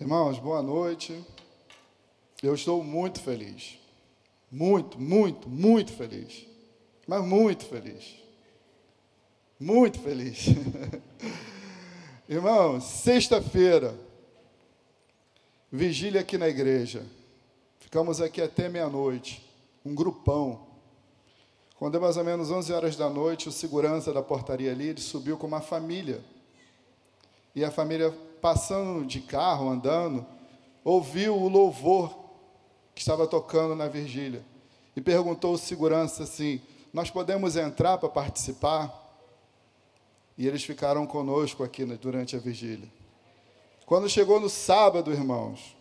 Irmãos, boa noite. Eu estou muito feliz. Muito, muito, muito feliz. Mas muito feliz. Muito feliz. Irmãos, sexta-feira, vigília aqui na igreja. Ficamos aqui até meia-noite, um grupão. Quando é mais ou menos 11 horas da noite, o segurança da portaria ali, ele subiu com uma família. E a família passando de carro, andando, ouviu o louvor que estava tocando na vigília. E perguntou ao segurança assim: Nós podemos entrar para participar? E eles ficaram conosco aqui durante a vigília. Quando chegou no sábado, irmãos,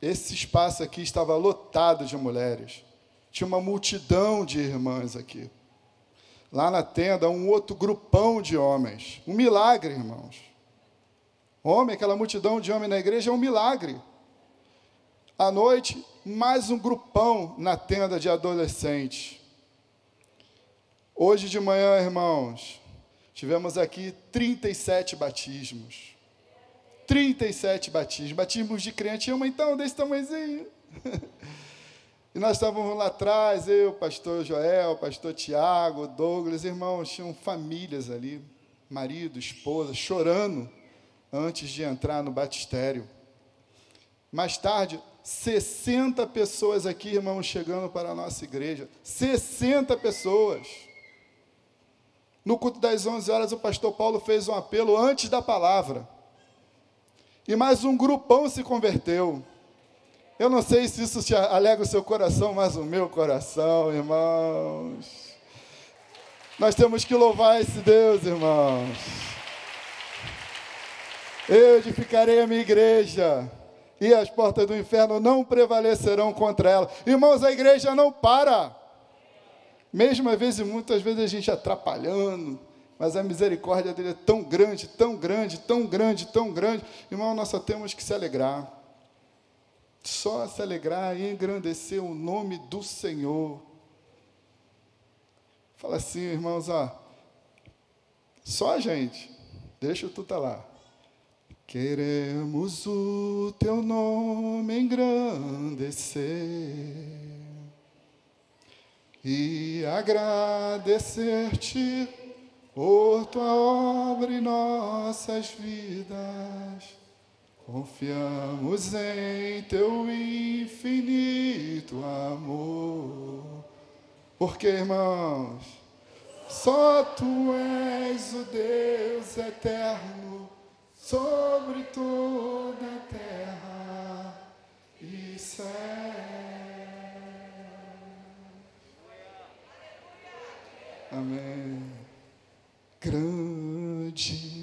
esse espaço aqui estava lotado de mulheres. Tinha uma multidão de irmãs aqui. Lá na tenda, um outro grupão de homens. Um milagre, irmãos. Homem, aquela multidão de homens na igreja é um milagre. À noite, mais um grupão na tenda de adolescentes. Hoje de manhã, irmãos, tivemos aqui 37 batismos. 37 batismos. Batismos de. Tinha uma então desse tamanhozinho. E nós estávamos lá atrás, eu, pastor Joel, pastor Tiago, Douglas, irmãos, tinham famílias ali, marido, esposa, chorando antes de entrar no batistério. Mais tarde, 60 pessoas aqui, irmãos, chegando para a nossa igreja. 60 pessoas. No culto das 11 horas, o pastor Paulo fez um apelo antes da palavra. E mais um grupão se converteu. Eu não sei se isso te alegra o seu coração, mas o meu coração, irmãos. Nós temos que louvar esse Deus, irmãos. Eu edificarei a minha igreja e as portas do inferno não prevalecerão contra ela. Irmãos, a igreja não para. Mesmo às vezes, muitas vezes a gente atrapalhando, mas a misericórdia dele é tão grande, tão grande, tão grande, tão grande. Irmão, nós só temos que se alegrar. Só se alegrar e engrandecer o nome do Senhor. Fala assim, irmãos, ó, só a gente, deixa tu tá lá. Queremos o teu nome engrandecer e agradecer-te por tua obra em nossas vidas. Confiamos em teu infinito amor. Porque, irmãos, só tu és o Deus eterno sobre toda a terra e céu. Amém. Grande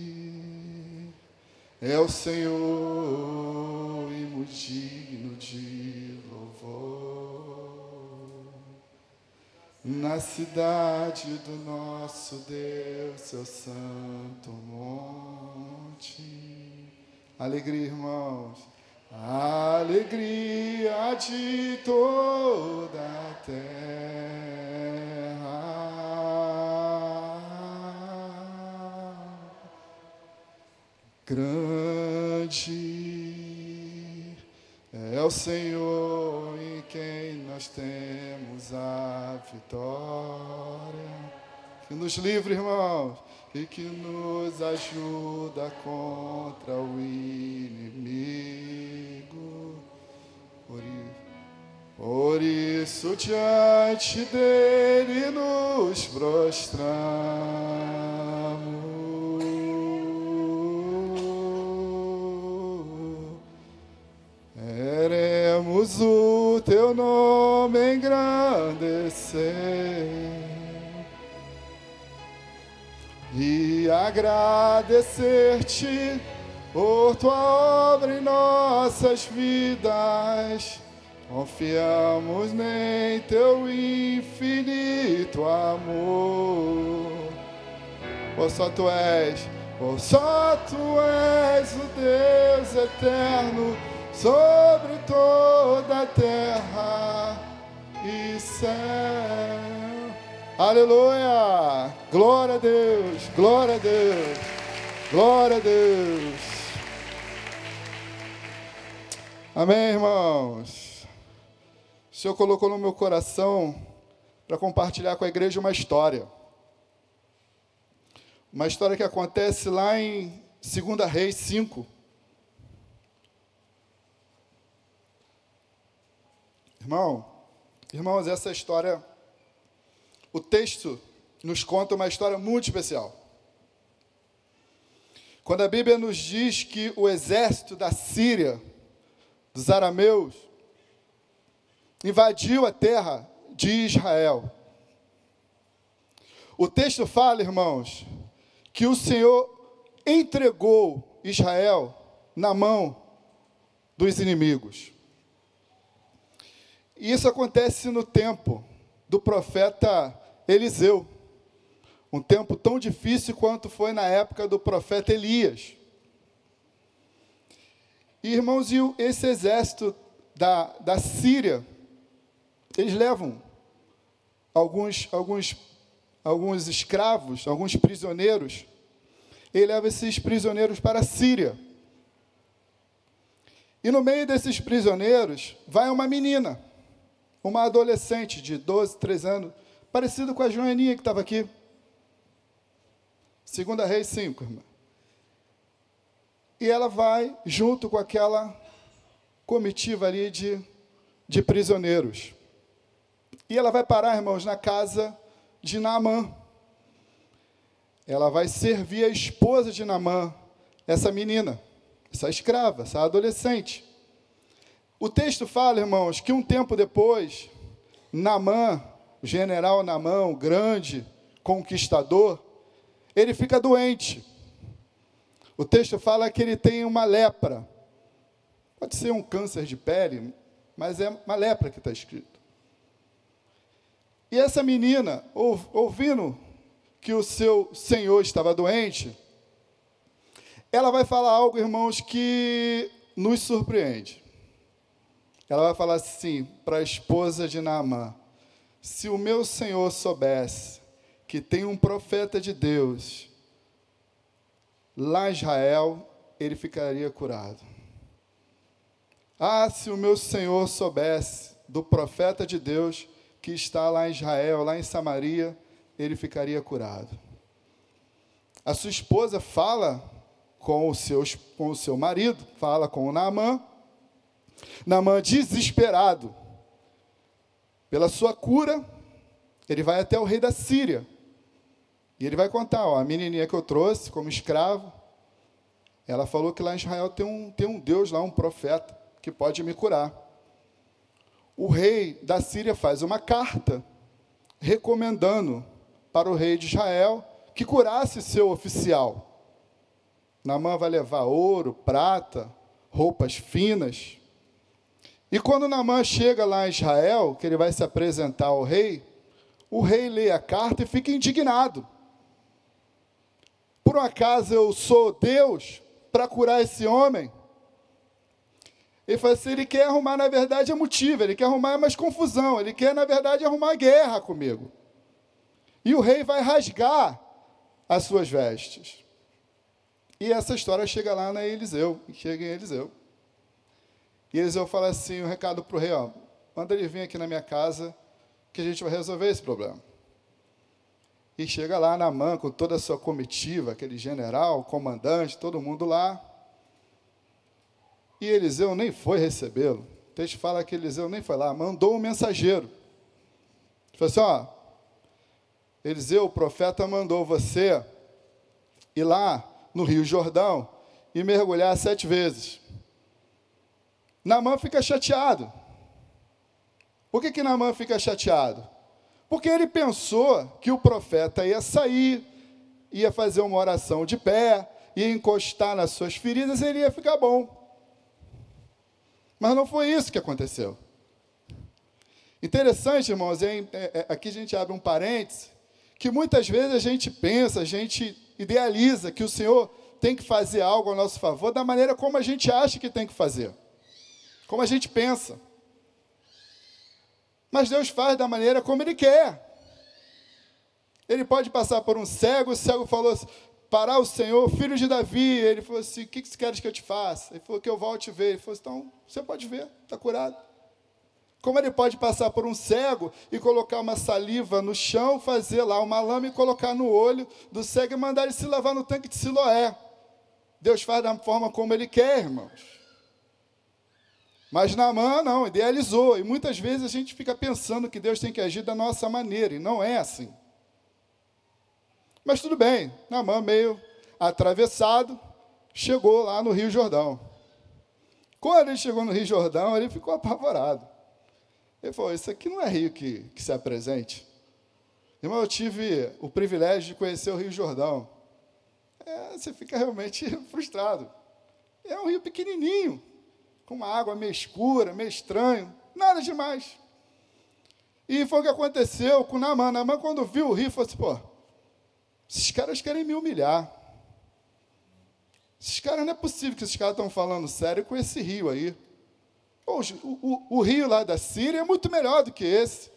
é o Senhor e muito digno de louvor. Na cidade do nosso Deus, seu santo monte Alegria, irmãos. Alegria de toda a terra. Grande é o Senhor em quem nós temos a vitória. Que nos livre, irmãos e que nos ajuda contra o inimigo. Por isso, diante dele nos prostramos. Queremos o teu nome engrandecer e agradecer-te por tua obra em nossas vidas. Confiamos em teu infinito amor. Por só tu és, por só tu és o Deus eterno sobre toda a terra e céu. Aleluia! Glória a Deus, glória a Deus, glória a Deus. Amém, irmãos? O Senhor colocou no meu coração para compartilhar com a igreja uma história. Uma história que acontece lá em 2 Reis 5. Irmão, irmãos, essa história, o texto nos conta uma história muito especial. Quando a Bíblia nos diz que o exército da Síria, dos arameus, invadiu a terra de Israel. O texto fala, irmãos, que o Senhor entregou Israel na mão dos inimigos. E isso acontece no tempo do profeta Eliseu. Um tempo tão difícil quanto foi na época do profeta Elias. E, irmãos, e esse exército da, da Síria, eles levam alguns, alguns, alguns escravos, alguns prisioneiros, ele leva esses prisioneiros para a Síria. E no meio desses prisioneiros vai uma menina uma adolescente de 12, 13 anos, parecida com a Joaninha que estava aqui. Segunda Reis 5, irmã. E ela vai junto com aquela comitiva ali de, de prisioneiros. E ela vai parar, irmãos, na casa de Naamã. Ela vai servir a esposa de Naamã, essa menina, essa escrava, essa adolescente. O texto fala, irmãos, que um tempo depois, Namã, o general Namã, o grande conquistador, ele fica doente. O texto fala que ele tem uma lepra. Pode ser um câncer de pele, mas é uma lepra que está escrito. E essa menina, ouvindo que o seu senhor estava doente, ela vai falar algo, irmãos, que nos surpreende. Ela vai falar assim para a esposa de Naamã: Se o meu senhor soubesse que tem um profeta de Deus lá em Israel, ele ficaria curado. Ah, se o meu senhor soubesse do profeta de Deus que está lá em Israel, lá em Samaria, ele ficaria curado. A sua esposa fala com o, seu, com o seu marido, fala com o Naamã, Namã, desesperado pela sua cura, ele vai até o rei da Síria. E ele vai contar, ó, a menininha que eu trouxe como escravo, ela falou que lá em Israel tem um, tem um Deus lá, um profeta, que pode me curar. O rei da Síria faz uma carta recomendando para o rei de Israel que curasse seu oficial. Namã vai levar ouro, prata, roupas finas. E quando Naamã chega lá em Israel, que ele vai se apresentar ao rei, o rei lê a carta e fica indignado. Por um acaso eu sou Deus para curar esse homem? Ele fala assim, ele quer arrumar, na verdade, é motivo, ele quer arrumar mais confusão, ele quer, na verdade, arrumar guerra comigo. E o rei vai rasgar as suas vestes. E essa história chega lá na Eliseu, chega em Eliseu. E Eliseu fala assim, um recado para o rei, ó, manda ele vir aqui na minha casa, que a gente vai resolver esse problema. E chega lá na mão com toda a sua comitiva, aquele general, comandante, todo mundo lá. E Eliseu nem foi recebê-lo. O texto fala que Eliseu nem foi lá, mandou um mensageiro. Ele falou assim: ó, Eliseu, o profeta, mandou você ir lá no Rio Jordão e mergulhar sete vezes. Namã fica chateado. Por que, que Namã fica chateado? Porque ele pensou que o profeta ia sair, ia fazer uma oração de pé, ia encostar nas suas feridas e ele ia ficar bom. Mas não foi isso que aconteceu. Interessante, irmãos, é, é, aqui a gente abre um parêntese, que muitas vezes a gente pensa, a gente idealiza que o Senhor tem que fazer algo a nosso favor da maneira como a gente acha que tem que fazer como a gente pensa. Mas Deus faz da maneira como Ele quer. Ele pode passar por um cego, o cego falou, parar o Senhor, filho de Davi. Ele falou assim: O que, que queres que eu te faça? Ele falou que eu volte ver. Ele falou assim: Então, você pode ver, está curado. Como ele pode passar por um cego e colocar uma saliva no chão, fazer lá uma lama e colocar no olho do cego e mandar ele se lavar no tanque de Siloé? Deus faz da forma como ele quer, irmãos. Mas Naamã não, idealizou. E muitas vezes a gente fica pensando que Deus tem que agir da nossa maneira, e não é assim. Mas tudo bem, Naamã meio atravessado, chegou lá no Rio Jordão. Quando ele chegou no Rio Jordão, ele ficou apavorado. Ele falou: Isso aqui não é rio que, que se apresente. Irmão, eu tive o privilégio de conhecer o Rio Jordão. É, você fica realmente frustrado. É um rio pequenininho, com uma água meio escura, meio estranho, nada demais. E foi o que aconteceu com Naamã. Naamã, quando viu o rio, falou assim: pô, esses caras querem me humilhar. Esses caras não é possível que esses caras estão falando sério com esse rio aí. O, o, o, rio lá da Síria é muito melhor do que esse.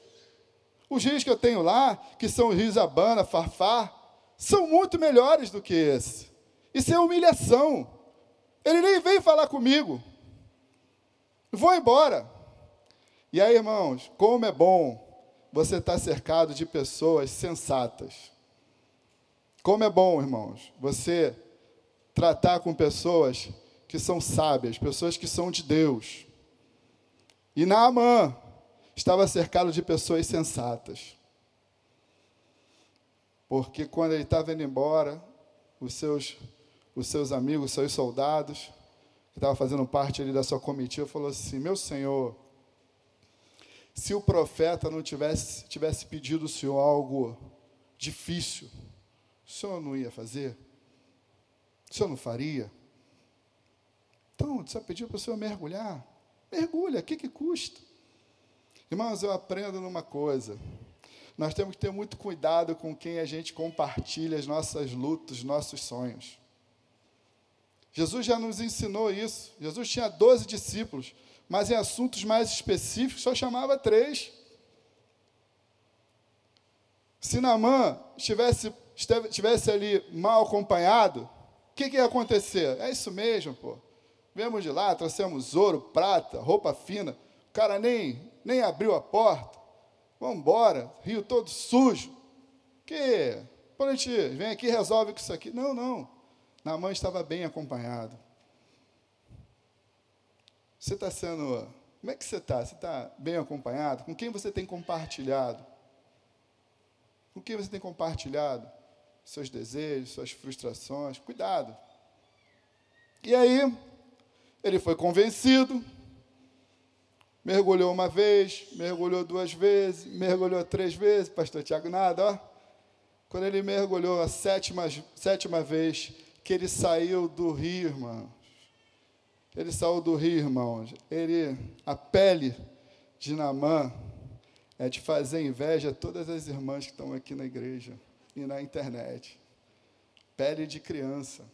Os rios que eu tenho lá, que são os rios Abana, Farfar, são muito melhores do que esse. Isso é humilhação. Ele nem veio falar comigo. Vou embora. E aí, irmãos, como é bom você estar cercado de pessoas sensatas. Como é bom, irmãos, você tratar com pessoas que são sábias, pessoas que são de Deus. E Naamã estava cercado de pessoas sensatas. Porque quando ele estava indo embora, os seus, os seus amigos, os seus soldados, que estava fazendo parte ali da sua comitiva, falou assim: Meu senhor, se o profeta não tivesse, tivesse pedido ao senhor algo difícil, o senhor não ia fazer? O senhor não faria? Então, só pediu para o senhor mergulhar. Mergulha, o que, que custa? Irmãos, eu aprendo numa coisa. Nós temos que ter muito cuidado com quem a gente compartilha as nossas lutas, nossos sonhos. Jesus já nos ensinou isso. Jesus tinha 12 discípulos, mas em assuntos mais específicos só chamava três. Se Namã estivesse, estivesse ali mal acompanhado, o que, que ia acontecer? É isso mesmo, pô. Viemos de lá, trouxemos ouro, prata, roupa fina. O cara nem, nem abriu a porta. Vamos embora, rio todo sujo. Que? Quando a gente vem aqui resolve com isso aqui. Não, não. Naamã estava bem acompanhado. Você está sendo. Como é que você está? Você está bem acompanhado? Com quem você tem compartilhado? Com quem você tem compartilhado seus desejos, suas frustrações? Cuidado. E aí, ele foi convencido, mergulhou uma vez, mergulhou duas vezes, mergulhou três vezes, pastor Tiago, nada, ó. Quando ele mergulhou a sétima, sétima vez, que ele saiu do rio, irmãos. Ele saiu do rio, irmãos. Ele, a pele de Namã é de fazer inveja a todas as irmãs que estão aqui na igreja e na internet. Pele de criança.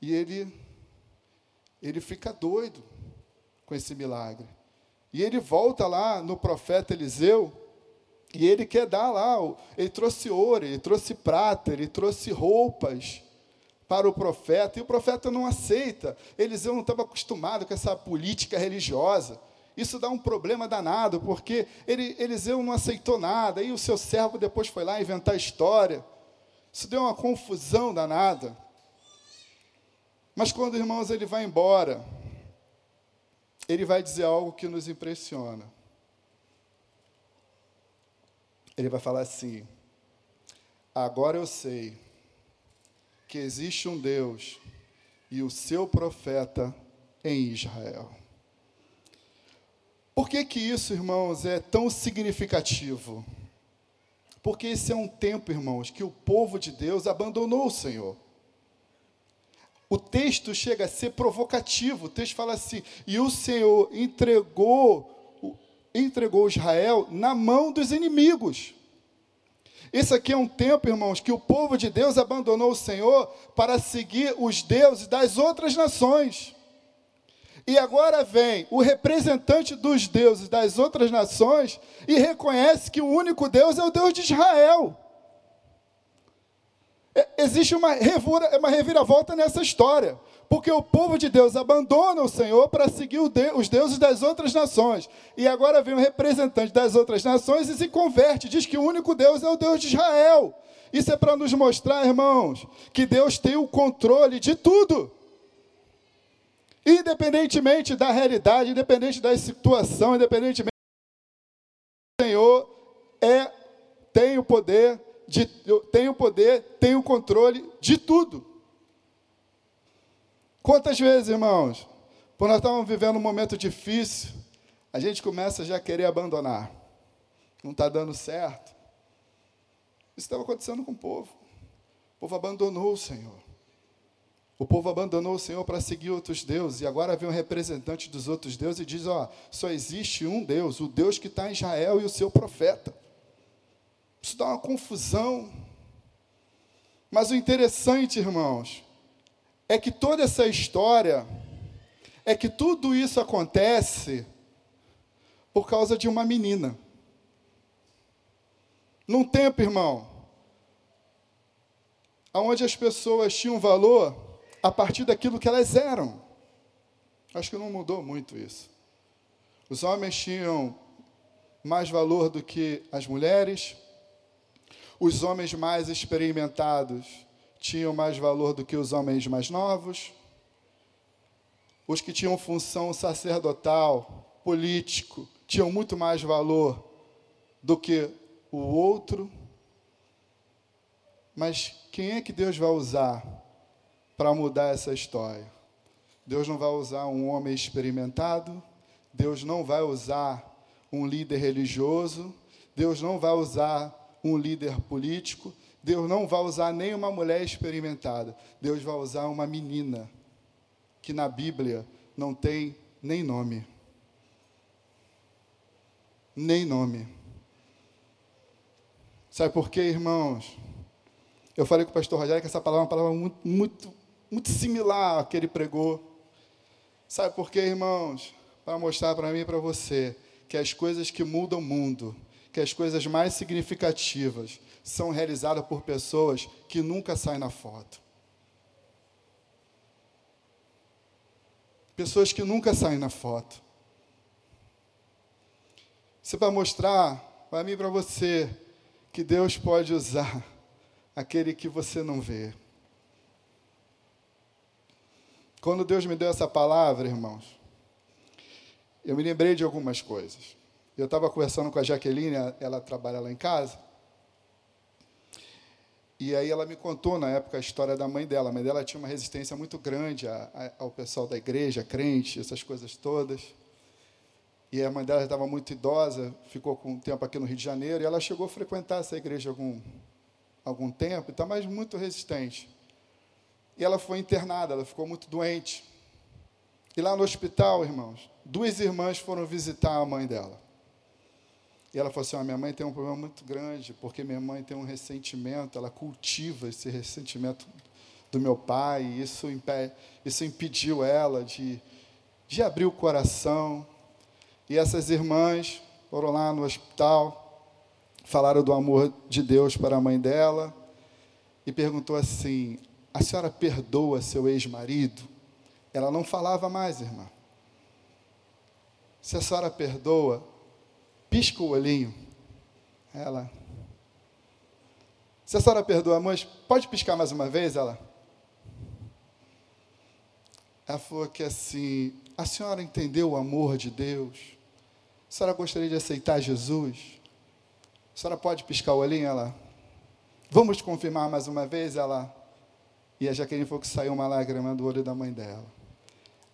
E ele, ele fica doido com esse milagre. E ele volta lá no profeta Eliseu e ele quer dar lá, ele trouxe ouro, ele trouxe prata, ele trouxe roupas para o profeta, e o profeta não aceita. Eliseu não estava acostumado com essa política religiosa. Isso dá um problema danado, porque ele, Eliseu não aceitou nada, e o seu servo depois foi lá inventar história. Isso deu uma confusão danada. Mas quando, irmãos, ele vai embora, ele vai dizer algo que nos impressiona. Ele vai falar assim: Agora eu sei que existe um Deus e o seu profeta em Israel. Por que, que isso, irmãos, é tão significativo? Porque esse é um tempo, irmãos, que o povo de Deus abandonou o Senhor. O texto chega a ser provocativo. O texto fala assim: "E o Senhor entregou entregou Israel na mão dos inimigos". Esse aqui é um tempo, irmãos, que o povo de Deus abandonou o Senhor para seguir os deuses das outras nações. E agora vem o representante dos deuses das outras nações e reconhece que o único Deus é o Deus de Israel. É, existe uma, revira, uma reviravolta nessa história. Porque o povo de Deus abandona o Senhor para seguir os deuses das outras nações. E agora vem um representante das outras nações e se converte, diz que o único Deus é o Deus de Israel. Isso é para nos mostrar, irmãos, que Deus tem o controle de tudo. Independentemente da realidade, independente da situação, independentemente o Senhor é tem o poder de tem o poder, tem o controle de tudo. Quantas vezes, irmãos, por nós estamos vivendo um momento difícil, a gente começa já a querer abandonar. Não está dando certo. Isso estava acontecendo com o povo. O povo abandonou o Senhor. O povo abandonou o Senhor para seguir outros deuses. E agora vem um representante dos outros deuses e diz: Ó, só existe um Deus, o Deus que está em Israel e o seu profeta. Isso dá uma confusão. Mas o interessante, irmãos, é que toda essa história, é que tudo isso acontece por causa de uma menina. Num tempo, irmão, onde as pessoas tinham valor a partir daquilo que elas eram. Acho que não mudou muito isso. Os homens tinham mais valor do que as mulheres, os homens mais experimentados tinham mais valor do que os homens mais novos, os que tinham função sacerdotal, político, tinham muito mais valor do que o outro. Mas quem é que Deus vai usar para mudar essa história? Deus não vai usar um homem experimentado, Deus não vai usar um líder religioso, Deus não vai usar um líder político, Deus não vai usar nem uma mulher experimentada. Deus vai usar uma menina que na Bíblia não tem nem nome. Nem nome. Sabe por quê, irmãos? Eu falei com o pastor Rogério que essa palavra é uma palavra muito, muito, muito similar à que ele pregou. Sabe por quê, irmãos? Para mostrar para mim e para você que as coisas que mudam o mundo, que as coisas mais significativas, são realizadas por pessoas que nunca saem na foto. Pessoas que nunca saem na foto. Isso é para mostrar para mim e para você que Deus pode usar aquele que você não vê. Quando Deus me deu essa palavra, irmãos, eu me lembrei de algumas coisas. Eu estava conversando com a Jaqueline, ela trabalha lá em casa, e aí ela me contou na época a história da mãe dela. A mãe dela tinha uma resistência muito grande ao pessoal da igreja, crente, essas coisas todas. E a mãe dela estava muito idosa, ficou com um tempo aqui no Rio de Janeiro, e ela chegou a frequentar essa igreja algum, algum tempo, está mais muito resistente. E ela foi internada, ela ficou muito doente. E lá no hospital, irmãos, duas irmãs foram visitar a mãe dela. E ela falou assim: ah, minha mãe tem um problema muito grande, porque minha mãe tem um ressentimento, ela cultiva esse ressentimento do meu pai, e isso, isso impediu ela de, de abrir o coração. E essas irmãs foram lá no hospital, falaram do amor de Deus para a mãe dela, e perguntou assim: a senhora perdoa seu ex-marido? Ela não falava mais, irmã. Se a senhora perdoa, pisca o olhinho. Ela. Se a senhora perdoa, mãe, pode piscar mais uma vez? Ela. Ela falou que assim, a senhora entendeu o amor de Deus? A senhora gostaria de aceitar Jesus? A senhora pode piscar o olhinho? Ela. Vamos confirmar mais uma vez? Ela. E a Jaqueline falou que saiu uma lágrima do olho da mãe dela.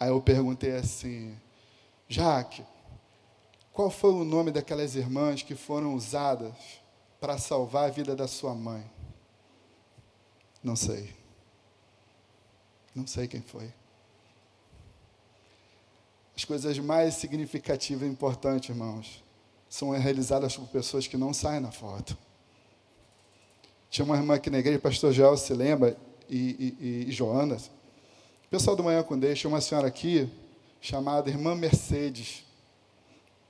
Aí eu perguntei assim, Jaque, qual foi o nome daquelas irmãs que foram usadas para salvar a vida da sua mãe? Não sei. Não sei quem foi. As coisas mais significativas e importantes, irmãos, são realizadas por pessoas que não saem na foto. Tinha uma irmã aqui na igreja, pastor Joel se lembra, e, e, e Joana. O pessoal do Manhã com Deus, tinha uma senhora aqui, chamada Irmã Mercedes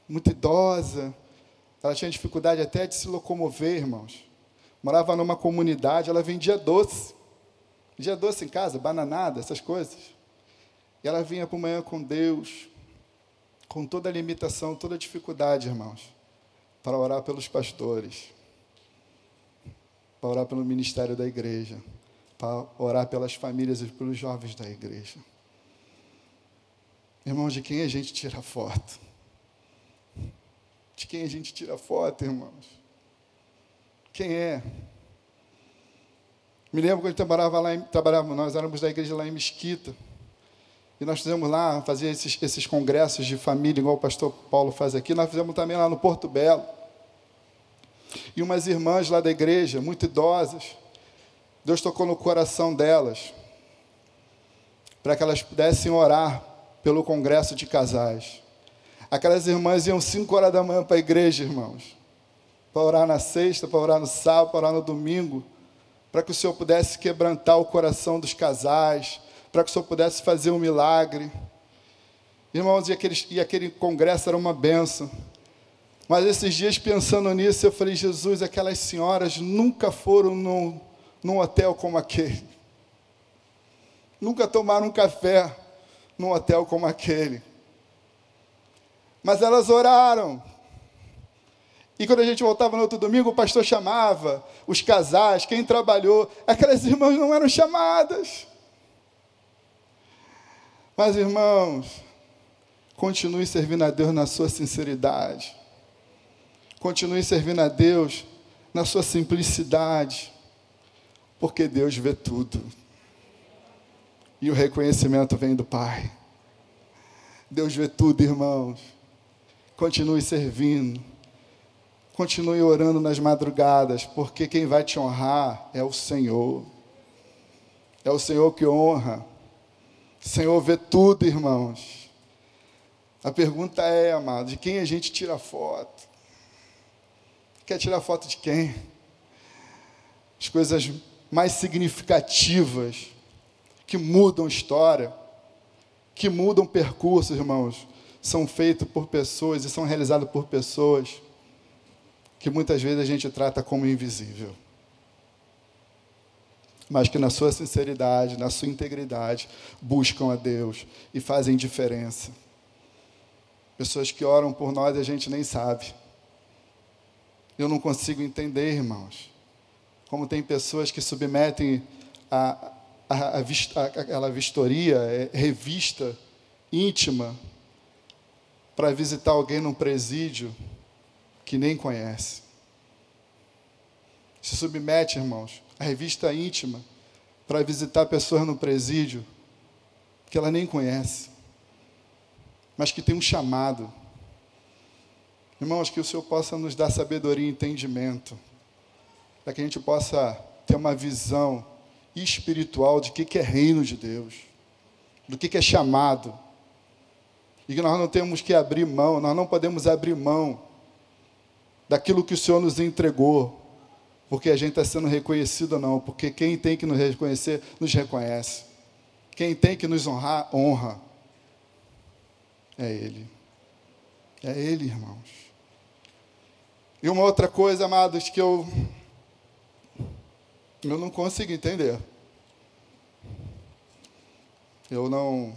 muito idosa. Ela tinha dificuldade até de se locomover, irmãos. morava numa comunidade, ela vendia doce. Vendia doce em casa, bananada, essas coisas. E ela vinha por manhã com Deus, com toda a limitação, toda a dificuldade, irmãos, para orar pelos pastores, para orar pelo ministério da igreja, para orar pelas famílias e pelos jovens da igreja. Irmãos, de quem a gente tira foto? De quem a gente tira foto, irmãos? Quem é? Me lembro quando trabalhava lá, em, trabalhava, nós éramos da igreja lá em Mesquita. E nós fizemos lá, fazia esses, esses congressos de família, igual o pastor Paulo faz aqui. Nós fizemos também lá no Porto Belo. E umas irmãs lá da igreja, muito idosas, Deus tocou no coração delas, para que elas pudessem orar pelo congresso de casais. Aquelas irmãs iam 5 horas da manhã para a igreja, irmãos, para orar na sexta, para orar no sábado, para orar no domingo, para que o Senhor pudesse quebrantar o coração dos casais, para que o Senhor pudesse fazer um milagre. Irmãos, e aquele, e aquele congresso era uma benção. Mas esses dias, pensando nisso, eu falei, Jesus, aquelas senhoras nunca foram num, num hotel como aquele. Nunca tomaram um café num hotel como aquele. Mas elas oraram. E quando a gente voltava no outro domingo, o pastor chamava os casais, quem trabalhou. Aquelas irmãs não eram chamadas. Mas, irmãos, continue servindo a Deus na sua sinceridade. Continue servindo a Deus na sua simplicidade. Porque Deus vê tudo. E o reconhecimento vem do Pai. Deus vê tudo, irmãos. Continue servindo. Continue orando nas madrugadas, porque quem vai te honrar é o Senhor. É o Senhor que honra. O Senhor vê tudo, irmãos. A pergunta é, amado, de quem a gente tira foto? Quer tirar foto de quem? As coisas mais significativas que mudam história, que mudam percursos, irmãos, são feitos por pessoas e são realizados por pessoas que muitas vezes a gente trata como invisível. Mas que na sua sinceridade, na sua integridade, buscam a Deus e fazem diferença. Pessoas que oram por nós e a gente nem sabe. Eu não consigo entender, irmãos, como tem pessoas que submetem a, a, a, a vistoria, é, revista íntima para visitar alguém num presídio que nem conhece. Se submete, irmãos, a revista íntima para visitar pessoas no presídio que ela nem conhece, mas que tem um chamado. Irmãos, que o Senhor possa nos dar sabedoria e entendimento, para que a gente possa ter uma visão espiritual de que, é reino de Deus, do que é chamado. E que nós não temos que abrir mão, nós não podemos abrir mão daquilo que o Senhor nos entregou, porque a gente está sendo reconhecido não, porque quem tem que nos reconhecer, nos reconhece. Quem tem que nos honrar, honra. É Ele. É Ele, irmãos. E uma outra coisa, amados, que eu eu não consigo entender. Eu não.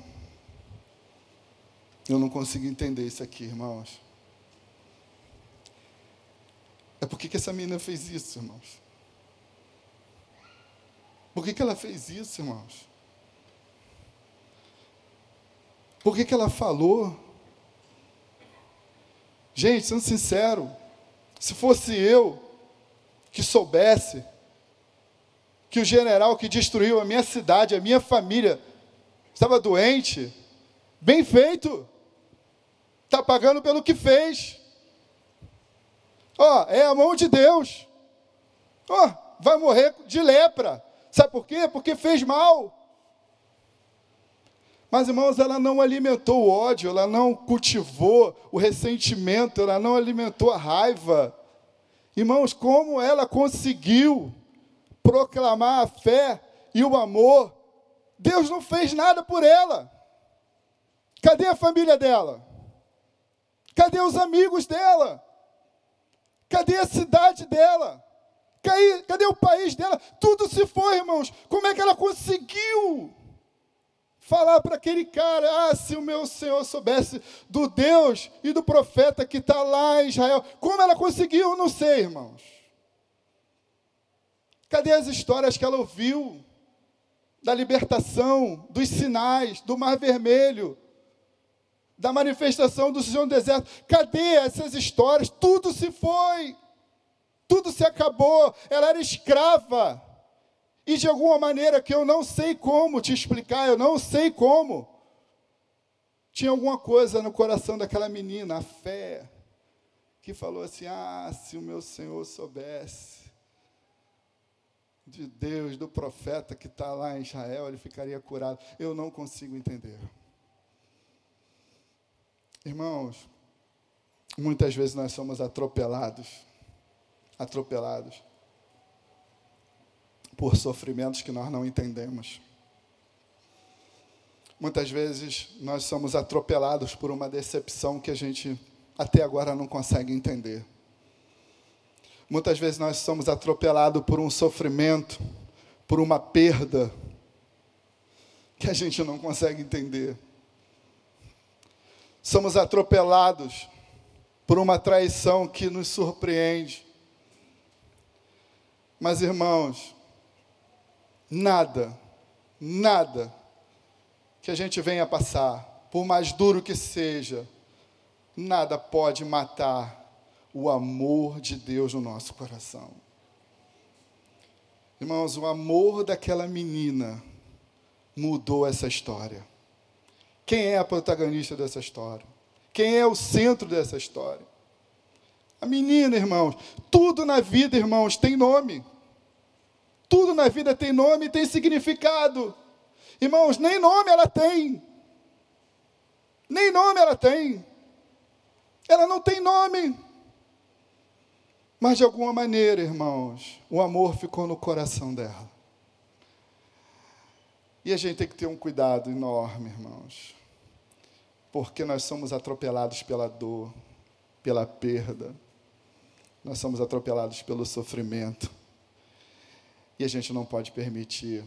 Eu não consigo entender isso aqui, irmãos. É por que essa menina fez isso, irmãos? Por que, que ela fez isso, irmãos? Por que, que ela falou? Gente, sendo sincero, se fosse eu que soubesse que o general que destruiu a minha cidade, a minha família, estava doente. Bem feito. Está pagando pelo que fez. Ó, oh, é a mão de Deus. Ó, oh, vai morrer de lepra. Sabe por quê? Porque fez mal. Mas, irmãos, ela não alimentou o ódio, ela não cultivou o ressentimento, ela não alimentou a raiva. Irmãos, como ela conseguiu proclamar a fé e o amor, Deus não fez nada por ela. Cadê a família dela? Cadê os amigos dela? Cadê a cidade dela? Cadê o país dela? Tudo se foi, irmãos. Como é que ela conseguiu? falar para aquele cara: ah, se o meu Senhor soubesse do Deus e do profeta que está lá em Israel. Como ela conseguiu? Não sei, irmãos. Cadê as histórias que ela ouviu? Da libertação, dos sinais, do Mar Vermelho, da manifestação do Senhor no deserto. Cadê essas histórias? Tudo se foi, tudo se acabou. Ela era escrava. E de alguma maneira que eu não sei como te explicar, eu não sei como. Tinha alguma coisa no coração daquela menina, a fé, que falou assim: Ah, se o meu Senhor soubesse de Deus, do profeta que está lá em Israel, ele ficaria curado. Eu não consigo entender. Irmãos, muitas vezes nós somos atropelados, atropelados por sofrimentos que nós não entendemos. Muitas vezes nós somos atropelados por uma decepção que a gente até agora não consegue entender. Muitas vezes nós somos atropelados por um sofrimento, por uma perda que a gente não consegue entender. Somos atropelados por uma traição que nos surpreende. Mas, irmãos, nada, nada que a gente venha passar, por mais duro que seja, nada pode matar o amor de Deus no nosso coração. Irmãos, o amor daquela menina mudou essa história. Quem é a protagonista dessa história? Quem é o centro dessa história? A menina, irmãos. Tudo na vida, irmãos, tem nome. Tudo na vida tem nome e tem significado. Irmãos, nem nome ela tem. Nem nome ela tem. Ela não tem nome. Mas de alguma maneira, irmãos, o amor ficou no coração dela. E a gente tem que ter um cuidado enorme, irmãos. Porque nós somos atropelados pela dor, pela perda. Nós somos atropelados pelo sofrimento. E a gente não pode permitir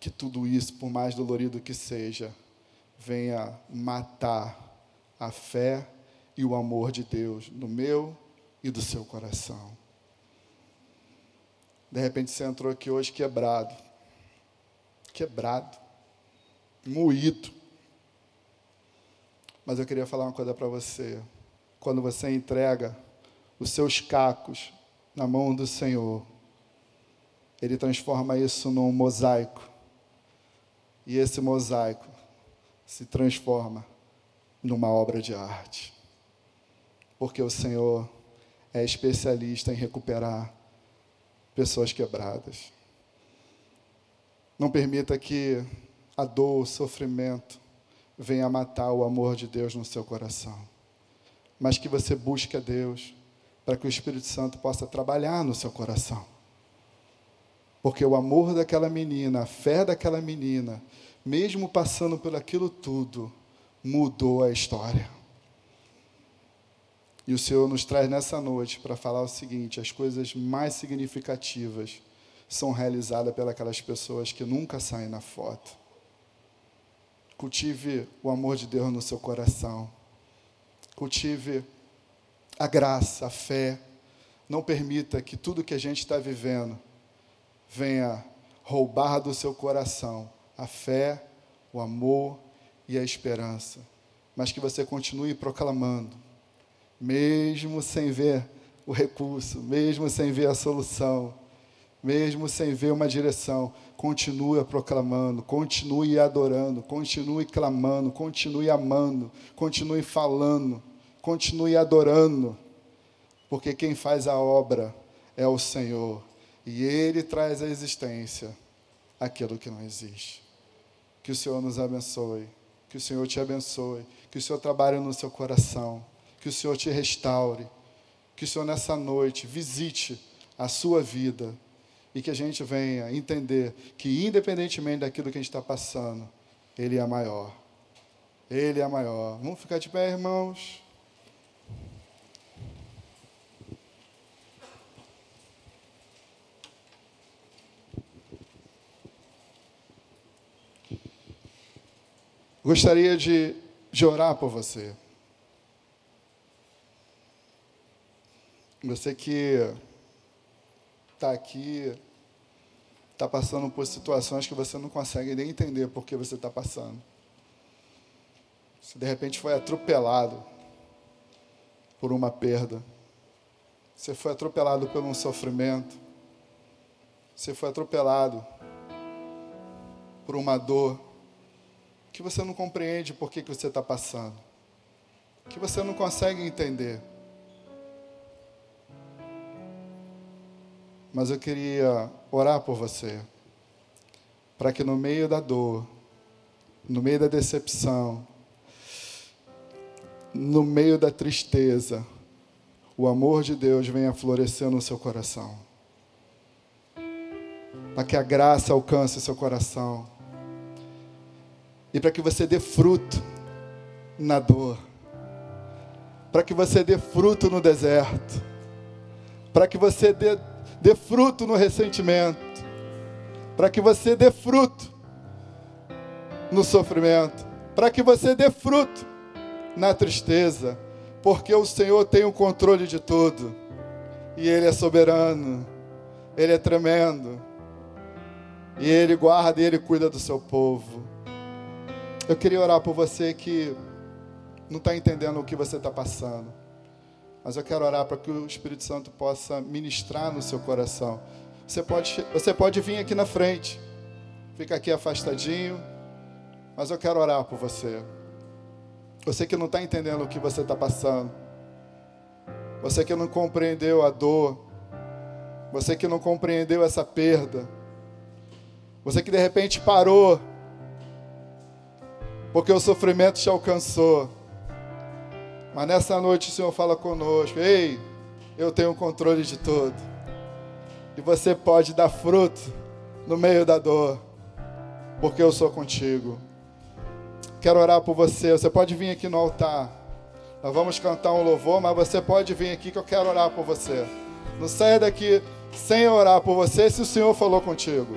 que tudo isso, por mais dolorido que seja, venha matar a fé e o amor de Deus no meu e do seu coração. De repente você entrou aqui hoje quebrado, quebrado, moído. Mas eu queria falar uma coisa para você. Quando você entrega os seus cacos na mão do Senhor, ele transforma isso num mosaico. E esse mosaico se transforma numa obra de arte. Porque o Senhor é especialista em recuperar pessoas quebradas. Não permita que a dor, o sofrimento venha matar o amor de Deus no seu coração. Mas que você busque a Deus para que o Espírito Santo possa trabalhar no seu coração porque o amor daquela menina, a fé daquela menina, mesmo passando por aquilo tudo, mudou a história. E o Senhor nos traz nessa noite para falar o seguinte: as coisas mais significativas são realizadas pelas pessoas que nunca saem na foto. Cultive o amor de Deus no seu coração. Cultive a graça, a fé. Não permita que tudo que a gente está vivendo venha roubar do seu coração a fé, o amor e a esperança, mas que você continue proclamando, mesmo sem ver o recurso, mesmo sem ver a solução, mesmo sem ver uma direção, continue proclamando, continue adorando, continue clamando, continue amando, continue falando, continue adorando, porque quem faz a obra é o Senhor. E Ele traz à existência aquilo que não existe. Que o Senhor nos abençoe. Que o Senhor te abençoe. Que o Senhor trabalhe no seu coração. Que o Senhor te restaure. Que o Senhor nessa noite visite a sua vida e que a gente venha entender que, independentemente daquilo que a gente está passando, Ele é maior. Ele é maior. Vamos ficar de pé, irmãos? Gostaria de, de orar por você. Você que está aqui está passando por situações que você não consegue nem entender por que você está passando. Você de repente foi atropelado por uma perda. Você foi atropelado por um sofrimento. Você foi atropelado por uma dor que você não compreende por que, que você está passando, que você não consegue entender. Mas eu queria orar por você, para que no meio da dor, no meio da decepção, no meio da tristeza, o amor de Deus venha florescer no seu coração. Para que a graça alcance seu coração. E para que você dê fruto na dor, para que você dê fruto no deserto, para que você dê, dê fruto no ressentimento, para que você dê fruto no sofrimento, para que você dê fruto na tristeza, porque o Senhor tem o controle de tudo e Ele é soberano, Ele é tremendo, e Ele guarda e Ele cuida do seu povo. Eu queria orar por você que não está entendendo o que você está passando. Mas eu quero orar para que o Espírito Santo possa ministrar no seu coração. Você pode, você pode vir aqui na frente. Fica aqui afastadinho. Mas eu quero orar por você. Você que não está entendendo o que você está passando. Você que não compreendeu a dor. Você que não compreendeu essa perda. Você que de repente parou porque o sofrimento te alcançou. Mas nessa noite o Senhor fala conosco: Ei, eu tenho o controle de tudo. E você pode dar fruto no meio da dor, porque eu sou contigo. Quero orar por você. Você pode vir aqui no altar. Nós vamos cantar um louvor, mas você pode vir aqui que eu quero orar por você. Não saia daqui sem orar por você se o Senhor falou contigo.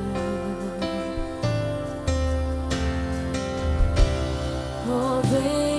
Oh,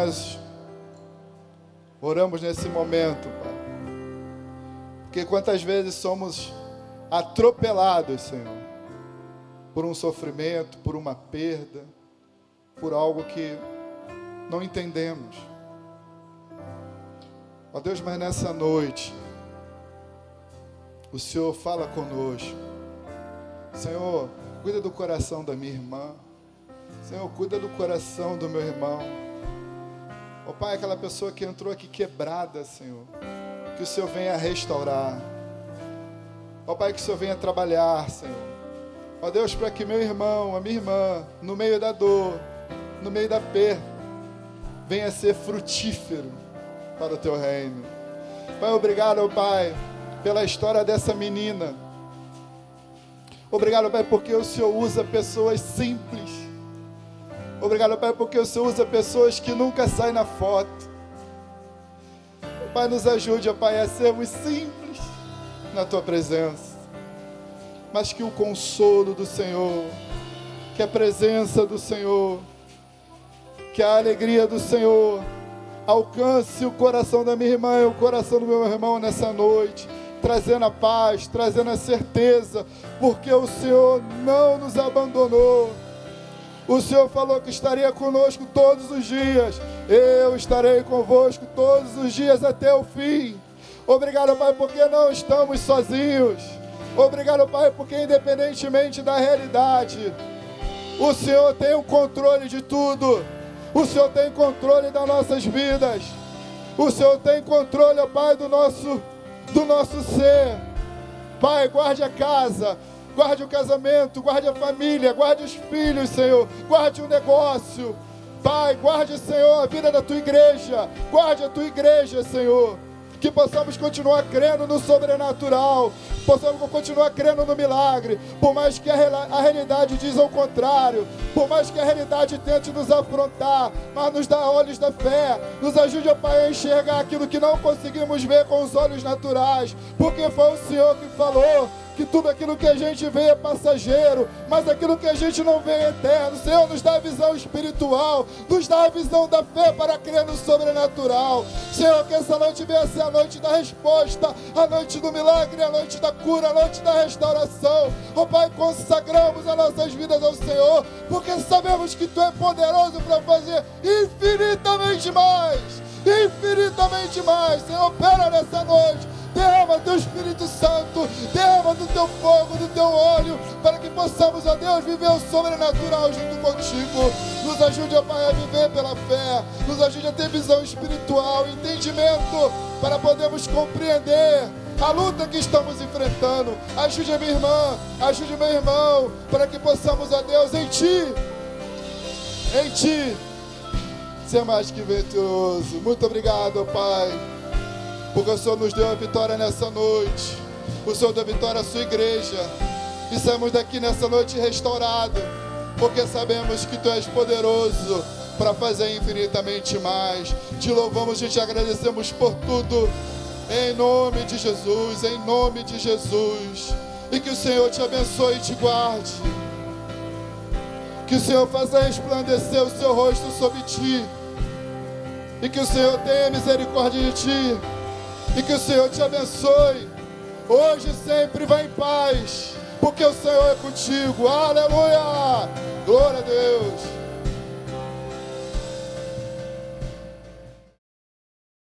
nós oramos nesse momento, Pai. Porque quantas vezes somos atropelados, Senhor, por um sofrimento, por uma perda, por algo que não entendemos. Ó Deus, mas nessa noite, o Senhor fala conosco. Senhor, cuida do coração da minha irmã. Senhor, cuida do coração do meu irmão. Ó Pai, aquela pessoa que entrou aqui quebrada, Senhor. Que o Senhor venha restaurar. Ó Pai, que o Senhor venha trabalhar, Senhor. Ó Deus, para que meu irmão, a minha irmã, no meio da dor, no meio da perda, venha ser frutífero para o teu reino. Pai, obrigado, Pai, pela história dessa menina. Obrigado, Pai, porque o Senhor usa pessoas simples. Obrigado, Pai, porque o Senhor usa pessoas que nunca saem na foto. Pai, nos ajude, Pai, a sermos simples na Tua presença. Mas que o consolo do Senhor, que a presença do Senhor, que a alegria do Senhor alcance o coração da minha irmã e o coração do meu irmão nessa noite trazendo a paz, trazendo a certeza, porque o Senhor não nos abandonou. O Senhor falou que estaria conosco todos os dias. Eu estarei convosco todos os dias até o fim. Obrigado, Pai, porque não estamos sozinhos. Obrigado, Pai, porque independentemente da realidade, o Senhor tem o controle de tudo. O Senhor tem controle das nossas vidas. O Senhor tem controle, Pai, do nosso do nosso ser. Pai, guarde a casa, guarde o casamento, guarde a família, guarde os filhos, Senhor, guarde o negócio. Pai, guarde, Senhor, a vida da tua igreja, guarde a tua igreja, Senhor. Que possamos continuar crendo no sobrenatural, possamos continuar crendo no milagre, por mais que a, realidade diz ao contrário, por mais que a realidade tente nos afrontar, mas nos dá olhos da fé, nos ajude, ó Pai, a enxergar aquilo que não conseguimos ver com os olhos naturais, porque foi o Senhor que falou que tudo aquilo que a gente vê é passageiro, mas aquilo que a gente não vê é eterno. Senhor, nos dá a visão espiritual, nos dá a visão da fé para crer no sobrenatural. Senhor, que essa noite venha ser a noite da resposta, a noite do milagre, a noite da cura, a noite da restauração. Ó oh, Pai, consagramos as nossas vidas ao Senhor, porque sabemos que Tu é poderoso para fazer infinitamente mais, infinitamente mais. Senhor, opera nessa noite derrama teu Espírito Santo, derrama do teu fogo, do teu óleo, para que possamos, ó Deus, viver o sobrenatural junto contigo. Nos ajude, ó Pai, a viver pela fé, nos ajude a ter visão espiritual, entendimento, para podermos compreender a luta que estamos enfrentando. Ajude a minha irmã, ajude meu irmão, para que possamos, ó Deus, em Ti, em Ti, ser mais que venturoso. Muito obrigado, Pai porque o Senhor nos deu a vitória nessa noite. O Senhor deu vitória à sua igreja. E saímos daqui nessa noite restaurado, porque sabemos que Tu és poderoso para fazer infinitamente mais. Te louvamos e te agradecemos por tudo. Em nome de Jesus, em nome de Jesus. E que o Senhor te abençoe e te guarde. Que o Senhor faça resplandecer o seu rosto sobre ti. E que o Senhor tenha misericórdia de ti e que o Senhor te abençoe. Hoje sempre vai em paz. Porque o Senhor é contigo. Aleluia. Glória a Deus.